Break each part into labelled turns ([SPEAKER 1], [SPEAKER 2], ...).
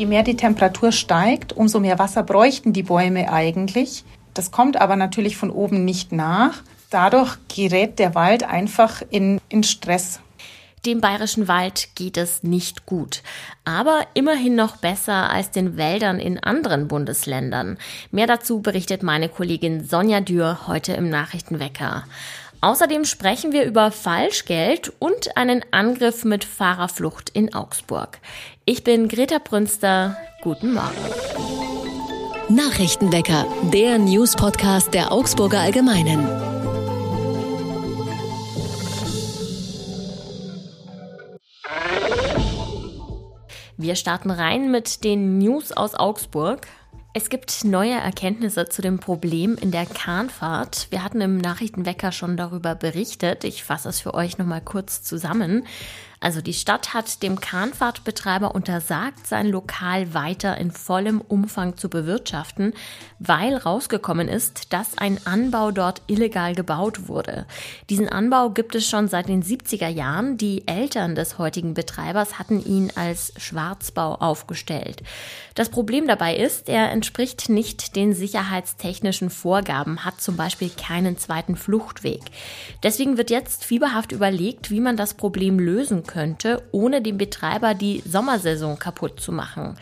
[SPEAKER 1] Je mehr die Temperatur steigt, umso mehr Wasser bräuchten die Bäume eigentlich. Das kommt aber natürlich von oben nicht nach. Dadurch gerät der Wald einfach in, in Stress.
[SPEAKER 2] Dem bayerischen Wald geht es nicht gut, aber immerhin noch besser als den Wäldern in anderen Bundesländern. Mehr dazu berichtet meine Kollegin Sonja Dürr heute im Nachrichtenwecker. Außerdem sprechen wir über Falschgeld und einen Angriff mit Fahrerflucht in Augsburg. Ich bin Greta Brünster. Guten Morgen.
[SPEAKER 3] Nachrichtenwecker, der News-Podcast der Augsburger Allgemeinen.
[SPEAKER 2] Wir starten rein mit den News aus Augsburg. Es gibt neue Erkenntnisse zu dem Problem in der Kahnfahrt. Wir hatten im Nachrichtenwecker schon darüber berichtet. Ich fasse es für euch nochmal kurz zusammen. Also die Stadt hat dem Kahnfahrtbetreiber untersagt, sein Lokal weiter in vollem Umfang zu bewirtschaften, weil rausgekommen ist, dass ein Anbau dort illegal gebaut wurde. Diesen Anbau gibt es schon seit den 70er Jahren. Die Eltern des heutigen Betreibers hatten ihn als Schwarzbau aufgestellt. Das Problem dabei ist, er entspricht nicht den sicherheitstechnischen Vorgaben, hat zum Beispiel keinen zweiten Fluchtweg. Deswegen wird jetzt fieberhaft überlegt, wie man das Problem lösen könnte, ohne dem Betreiber die Sommersaison kaputt zu machen.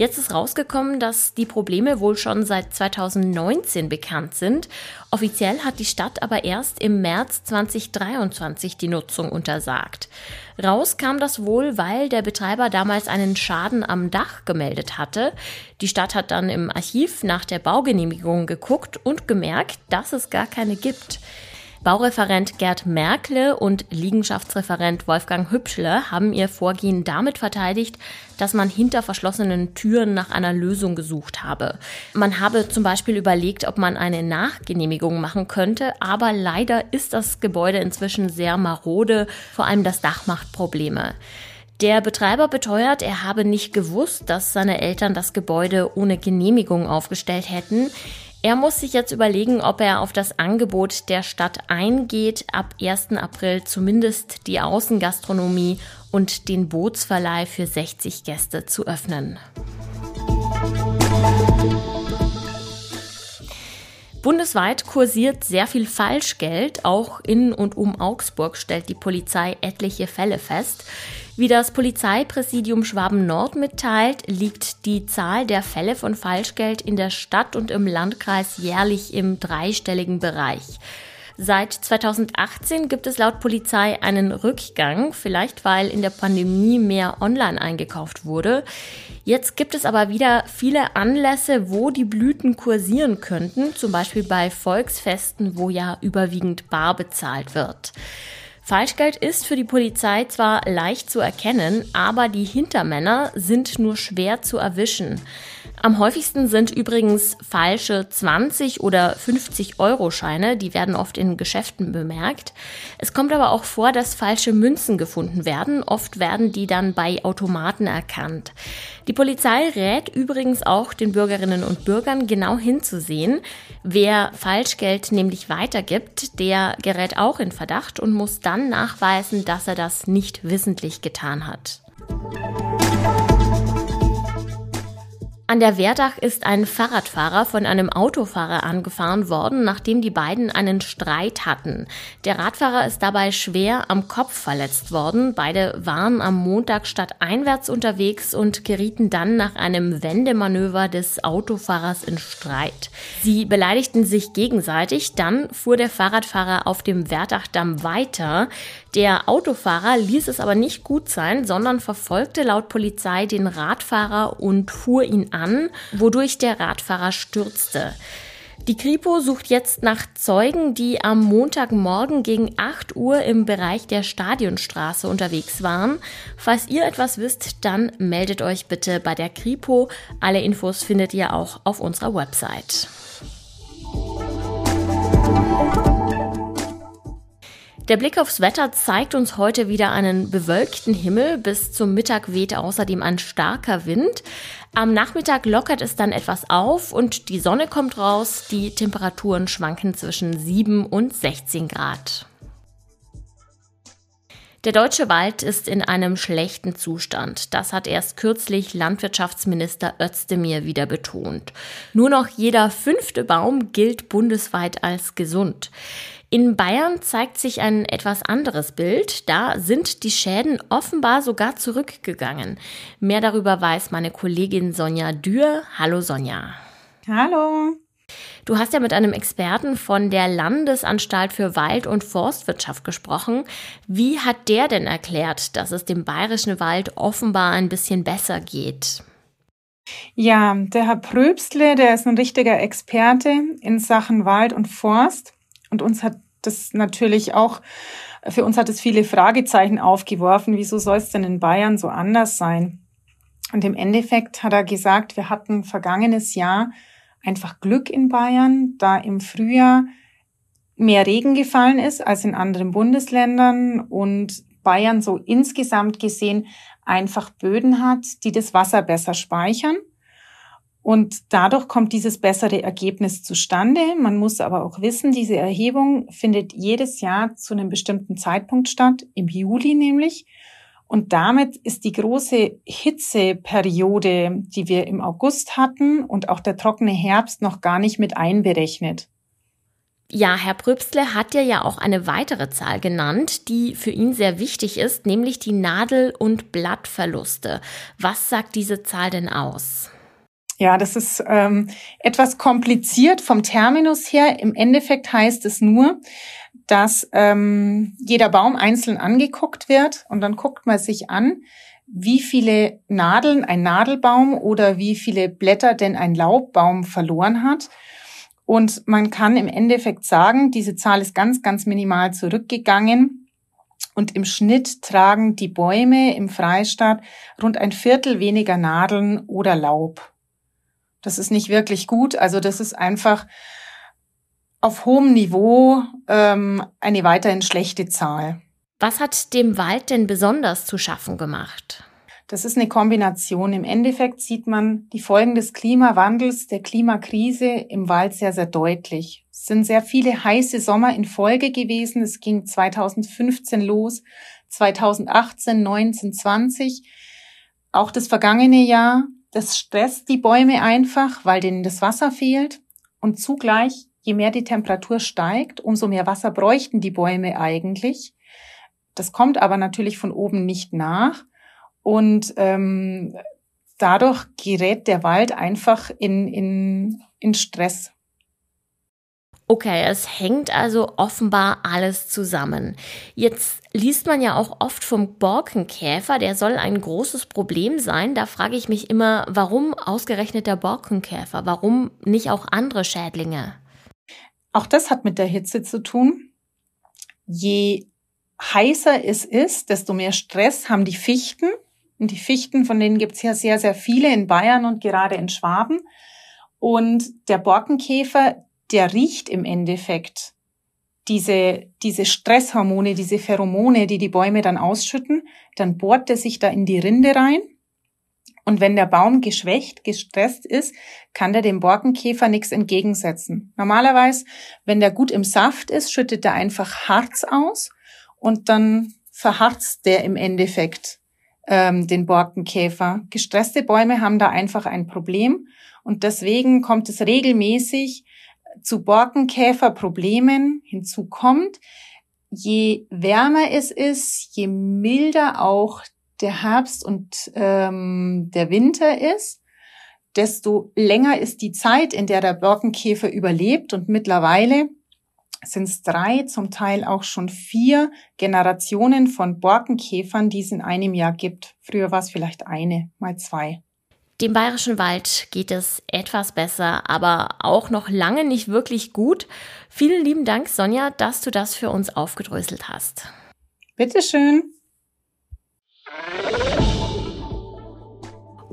[SPEAKER 2] Jetzt ist rausgekommen, dass die Probleme wohl schon seit 2019 bekannt sind. Offiziell hat die Stadt aber erst im März 2023 die Nutzung untersagt. Raus kam das wohl, weil der Betreiber damals einen Schaden am Dach gemeldet hatte. Die Stadt hat dann im Archiv nach der Baugenehmigung geguckt und gemerkt, dass es gar keine gibt. Baureferent Gerd Merkle und Liegenschaftsreferent Wolfgang Hübschle haben ihr Vorgehen damit verteidigt, dass man hinter verschlossenen Türen nach einer Lösung gesucht habe. Man habe zum Beispiel überlegt, ob man eine Nachgenehmigung machen könnte, aber leider ist das Gebäude inzwischen sehr marode, vor allem das Dach macht Probleme. Der Betreiber beteuert, er habe nicht gewusst, dass seine Eltern das Gebäude ohne Genehmigung aufgestellt hätten. Er muss sich jetzt überlegen, ob er auf das Angebot der Stadt eingeht, ab 1. April zumindest die Außengastronomie und den Bootsverleih für 60 Gäste zu öffnen. Bundesweit kursiert sehr viel Falschgeld. Auch in und um Augsburg stellt die Polizei etliche Fälle fest. Wie das Polizeipräsidium Schwaben-Nord mitteilt, liegt die Zahl der Fälle von Falschgeld in der Stadt und im Landkreis jährlich im dreistelligen Bereich. Seit 2018 gibt es laut Polizei einen Rückgang, vielleicht weil in der Pandemie mehr online eingekauft wurde. Jetzt gibt es aber wieder viele Anlässe, wo die Blüten kursieren könnten, zum Beispiel bei Volksfesten, wo ja überwiegend bar bezahlt wird. Falschgeld ist für die Polizei zwar leicht zu erkennen, aber die Hintermänner sind nur schwer zu erwischen. Am häufigsten sind übrigens falsche 20 oder 50 Euro Scheine, die werden oft in Geschäften bemerkt. Es kommt aber auch vor, dass falsche Münzen gefunden werden. Oft werden die dann bei Automaten erkannt. Die Polizei rät übrigens auch den Bürgerinnen und Bürgern genau hinzusehen. Wer Falschgeld nämlich weitergibt, der gerät auch in Verdacht und muss dann nachweisen, dass er das nicht wissentlich getan hat. An der Werdach ist ein Fahrradfahrer von einem Autofahrer angefahren worden, nachdem die beiden einen Streit hatten. Der Radfahrer ist dabei schwer am Kopf verletzt worden. Beide waren am Montag stadteinwärts unterwegs und gerieten dann nach einem Wendemanöver des Autofahrers in Streit. Sie beleidigten sich gegenseitig, dann fuhr der Fahrradfahrer auf dem Werdachdamm weiter. Der Autofahrer ließ es aber nicht gut sein, sondern verfolgte laut Polizei den Radfahrer und fuhr ihn an, wodurch der Radfahrer stürzte. Die Kripo sucht jetzt nach Zeugen, die am Montagmorgen gegen 8 Uhr im Bereich der Stadionstraße unterwegs waren. Falls ihr etwas wisst, dann meldet euch bitte bei der Kripo. Alle Infos findet ihr auch auf unserer Website. Der Blick aufs Wetter zeigt uns heute wieder einen bewölkten Himmel. Bis zum Mittag weht außerdem ein starker Wind. Am Nachmittag lockert es dann etwas auf und die Sonne kommt raus. Die Temperaturen schwanken zwischen 7 und 16 Grad. Der deutsche Wald ist in einem schlechten Zustand. Das hat erst kürzlich Landwirtschaftsminister Özdemir wieder betont. Nur noch jeder fünfte Baum gilt bundesweit als gesund. In Bayern zeigt sich ein etwas anderes Bild. Da sind die Schäden offenbar sogar zurückgegangen. Mehr darüber weiß meine Kollegin Sonja Dürr. Hallo Sonja.
[SPEAKER 1] Hallo.
[SPEAKER 2] Du hast ja mit einem Experten von der Landesanstalt für Wald- und Forstwirtschaft gesprochen. Wie hat der denn erklärt, dass es dem bayerischen Wald offenbar ein bisschen besser geht?
[SPEAKER 1] Ja, der Herr Pröbstle, der ist ein richtiger Experte in Sachen Wald und Forst. Und uns hat das natürlich auch, für uns hat es viele Fragezeichen aufgeworfen. Wieso soll es denn in Bayern so anders sein? Und im Endeffekt hat er gesagt, wir hatten vergangenes Jahr einfach Glück in Bayern, da im Frühjahr mehr Regen gefallen ist als in anderen Bundesländern und Bayern so insgesamt gesehen einfach Böden hat, die das Wasser besser speichern. Und dadurch kommt dieses bessere Ergebnis zustande. Man muss aber auch wissen, diese Erhebung findet jedes Jahr zu einem bestimmten Zeitpunkt statt, im Juli nämlich. Und damit ist die große Hitzeperiode, die wir im August hatten und auch der trockene Herbst noch gar nicht mit einberechnet.
[SPEAKER 2] Ja, Herr Pröbstle hat ja ja auch eine weitere Zahl genannt, die für ihn sehr wichtig ist, nämlich die Nadel- und Blattverluste. Was sagt diese Zahl denn aus?
[SPEAKER 1] Ja, das ist ähm, etwas kompliziert vom Terminus her. Im Endeffekt heißt es nur, dass ähm, jeder Baum einzeln angeguckt wird und dann guckt man sich an, wie viele Nadeln ein Nadelbaum oder wie viele Blätter denn ein Laubbaum verloren hat. Und man kann im Endeffekt sagen, diese Zahl ist ganz, ganz minimal zurückgegangen. Und im Schnitt tragen die Bäume im Freistaat rund ein Viertel weniger Nadeln oder Laub. Das ist nicht wirklich gut. Also das ist einfach auf hohem Niveau ähm, eine weiterhin schlechte Zahl.
[SPEAKER 2] Was hat dem Wald denn besonders zu schaffen gemacht?
[SPEAKER 1] Das ist eine Kombination. Im Endeffekt sieht man die Folgen des Klimawandels, der Klimakrise im Wald sehr, sehr deutlich. Es sind sehr viele heiße Sommer in Folge gewesen. Es ging 2015 los, 2018, 19, 20. Auch das vergangene Jahr, das stresst die Bäume einfach, weil denen das Wasser fehlt. Und zugleich je mehr die Temperatur steigt, umso mehr Wasser bräuchten die Bäume eigentlich. Das kommt aber natürlich von oben nicht nach. Und ähm, dadurch gerät der Wald einfach in, in, in Stress.
[SPEAKER 2] Okay, es hängt also offenbar alles zusammen. Jetzt liest man ja auch oft vom Borkenkäfer, der soll ein großes Problem sein. Da frage ich mich immer, warum ausgerechnet der Borkenkäfer? Warum nicht auch andere Schädlinge?
[SPEAKER 1] Auch das hat mit der Hitze zu tun. Je heißer es ist, desto mehr Stress haben die Fichten. Und die Fichten, von denen gibt es ja sehr, sehr viele in Bayern und gerade in Schwaben. Und der Borkenkäfer, der riecht im Endeffekt diese, diese Stresshormone, diese Pheromone, die die Bäume dann ausschütten. Dann bohrt er sich da in die Rinde rein und wenn der Baum geschwächt, gestresst ist, kann der dem Borkenkäfer nichts entgegensetzen. Normalerweise, wenn der gut im Saft ist, schüttet er einfach Harz aus und dann verharzt der im Endeffekt ähm, den Borkenkäfer. Gestresste Bäume haben da einfach ein Problem und deswegen kommt es regelmäßig zu Borkenkäferproblemen. Hinzu kommt, je wärmer es ist, je milder auch der Herbst und ähm, der Winter ist, desto länger ist die Zeit, in der der Borkenkäfer überlebt. Und mittlerweile sind es drei, zum Teil auch schon vier Generationen von Borkenkäfern, die es in einem Jahr gibt. Früher war es vielleicht eine, mal zwei.
[SPEAKER 2] Dem bayerischen Wald geht es etwas besser, aber auch noch lange nicht wirklich gut. Vielen lieben Dank, Sonja, dass du das für uns aufgedröselt hast.
[SPEAKER 1] Bitteschön.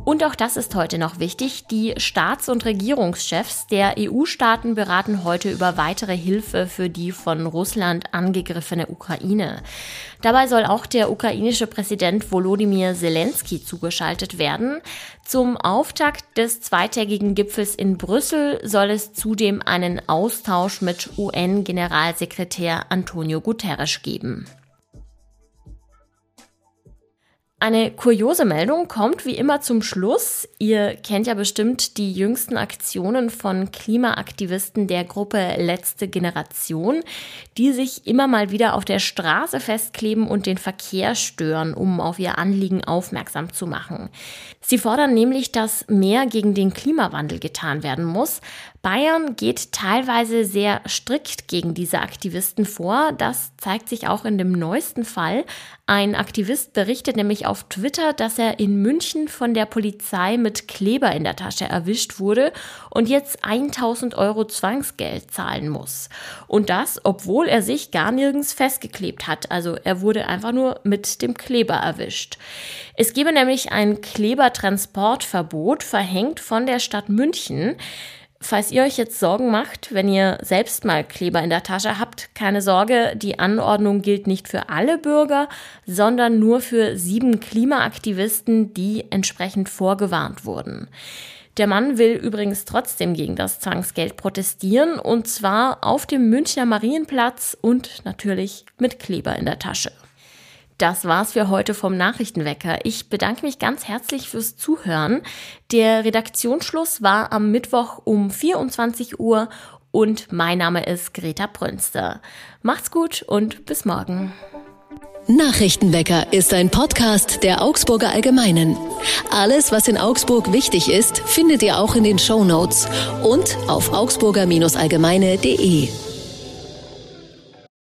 [SPEAKER 2] Und auch das ist heute noch wichtig. Die Staats- und Regierungschefs der EU-Staaten beraten heute über weitere Hilfe für die von Russland angegriffene Ukraine. Dabei soll auch der ukrainische Präsident Volodymyr Zelensky zugeschaltet werden. Zum Auftakt des zweitägigen Gipfels in Brüssel soll es zudem einen Austausch mit UN-Generalsekretär Antonio Guterres geben. Eine kuriose Meldung kommt wie immer zum Schluss. Ihr kennt ja bestimmt die jüngsten Aktionen von Klimaaktivisten der Gruppe Letzte Generation, die sich immer mal wieder auf der Straße festkleben und den Verkehr stören, um auf ihr Anliegen aufmerksam zu machen. Sie fordern nämlich, dass mehr gegen den Klimawandel getan werden muss. Bayern geht teilweise sehr strikt gegen diese Aktivisten vor. Das zeigt sich auch in dem neuesten Fall. Ein Aktivist berichtet nämlich auf Twitter, dass er in München von der Polizei mit Kleber in der Tasche erwischt wurde und jetzt 1000 Euro Zwangsgeld zahlen muss. Und das, obwohl er sich gar nirgends festgeklebt hat. Also er wurde einfach nur mit dem Kleber erwischt. Es gebe nämlich ein Klebertransportverbot verhängt von der Stadt München. Falls ihr euch jetzt Sorgen macht, wenn ihr selbst mal Kleber in der Tasche habt, keine Sorge, die Anordnung gilt nicht für alle Bürger, sondern nur für sieben Klimaaktivisten, die entsprechend vorgewarnt wurden. Der Mann will übrigens trotzdem gegen das Zwangsgeld protestieren, und zwar auf dem Münchner Marienplatz und natürlich mit Kleber in der Tasche. Das war's für heute vom Nachrichtenwecker. Ich bedanke mich ganz herzlich fürs Zuhören. Der Redaktionsschluss war am Mittwoch um 24 Uhr und mein Name ist Greta Brünster. Macht's gut und bis morgen.
[SPEAKER 3] Nachrichtenwecker ist ein Podcast der Augsburger Allgemeinen. Alles, was in Augsburg wichtig ist, findet ihr auch in den Show Notes und auf augsburger-allgemeine.de.